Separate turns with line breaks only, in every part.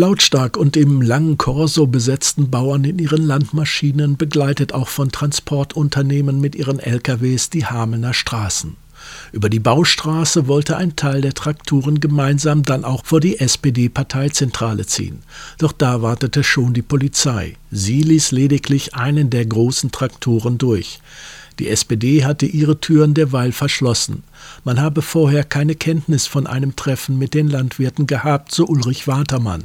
Lautstark und im langen Korso besetzten Bauern in ihren Landmaschinen, begleitet auch von Transportunternehmen mit ihren LKWs die Hamelner Straßen. Über die Baustraße wollte ein Teil der Trakturen gemeinsam dann auch vor die SPD-Parteizentrale ziehen. Doch da wartete schon die Polizei. Sie ließ lediglich einen der großen Traktoren durch. Die SPD hatte ihre Türen derweil verschlossen. Man habe vorher keine Kenntnis von einem Treffen mit den Landwirten gehabt, so Ulrich Watermann.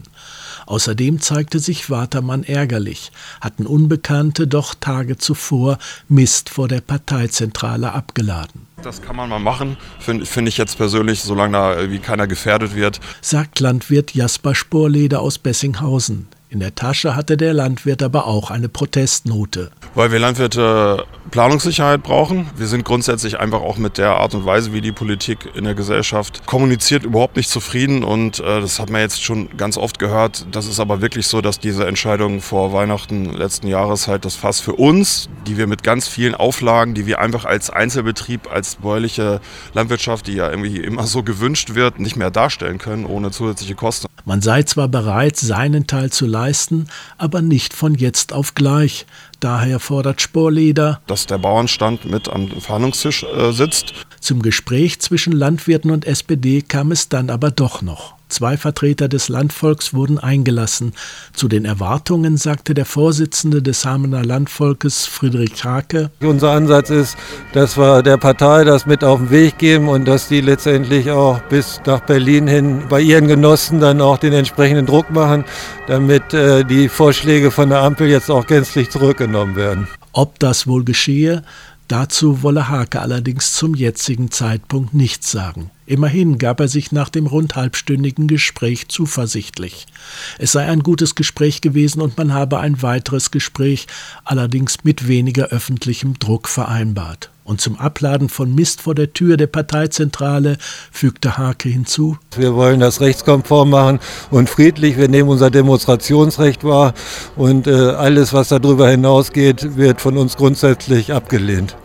Außerdem zeigte sich Watermann ärgerlich, hatten Unbekannte doch Tage zuvor Mist vor der Parteizentrale abgeladen.
Das kann man mal machen, finde find ich jetzt persönlich, solange da irgendwie keiner gefährdet wird.
Sagt Landwirt Jasper Sporleder aus Bessinghausen. In der Tasche hatte der Landwirt aber auch eine Protestnote.
Weil wir Landwirte Planungssicherheit brauchen. Wir sind grundsätzlich einfach auch mit der Art und Weise, wie die Politik in der Gesellschaft kommuniziert, überhaupt nicht zufrieden. Und äh, das hat man jetzt schon ganz oft gehört. Das ist aber wirklich so, dass diese Entscheidung vor Weihnachten letzten Jahres halt das Fass für uns, die wir mit ganz vielen Auflagen, die wir einfach als Einzelbetrieb, als bäuerliche Landwirtschaft, die ja irgendwie immer so gewünscht wird, nicht mehr darstellen können ohne zusätzliche Kosten.
Man sei zwar bereit, seinen Teil zu leisten, aber nicht von jetzt auf gleich. Daher fordert Sporleder,
dass der Bauernstand mit am Verhandlungstisch äh, sitzt.
Zum Gespräch zwischen Landwirten und SPD kam es dann aber doch noch. Zwei Vertreter des Landvolks wurden eingelassen. Zu den Erwartungen sagte der Vorsitzende des Hamener Landvolkes, Friedrich Hake.
Unser Ansatz ist, dass wir der Partei das mit auf den Weg geben und dass die letztendlich auch bis nach Berlin hin bei ihren Genossen dann auch den entsprechenden Druck machen, damit äh, die Vorschläge von der Ampel jetzt auch gänzlich zurückgenommen werden.
Ob das wohl geschehe, Dazu wolle Hake allerdings zum jetzigen Zeitpunkt nichts sagen. Immerhin gab er sich nach dem rund halbstündigen Gespräch zuversichtlich. Es sei ein gutes Gespräch gewesen und man habe ein weiteres Gespräch, allerdings mit weniger öffentlichem Druck vereinbart. Und zum Abladen von Mist vor der Tür der Parteizentrale fügte Hake hinzu.
Wir wollen das rechtskonform machen und friedlich. Wir nehmen unser Demonstrationsrecht wahr und äh, alles, was darüber hinausgeht, wird von uns grundsätzlich abgelehnt.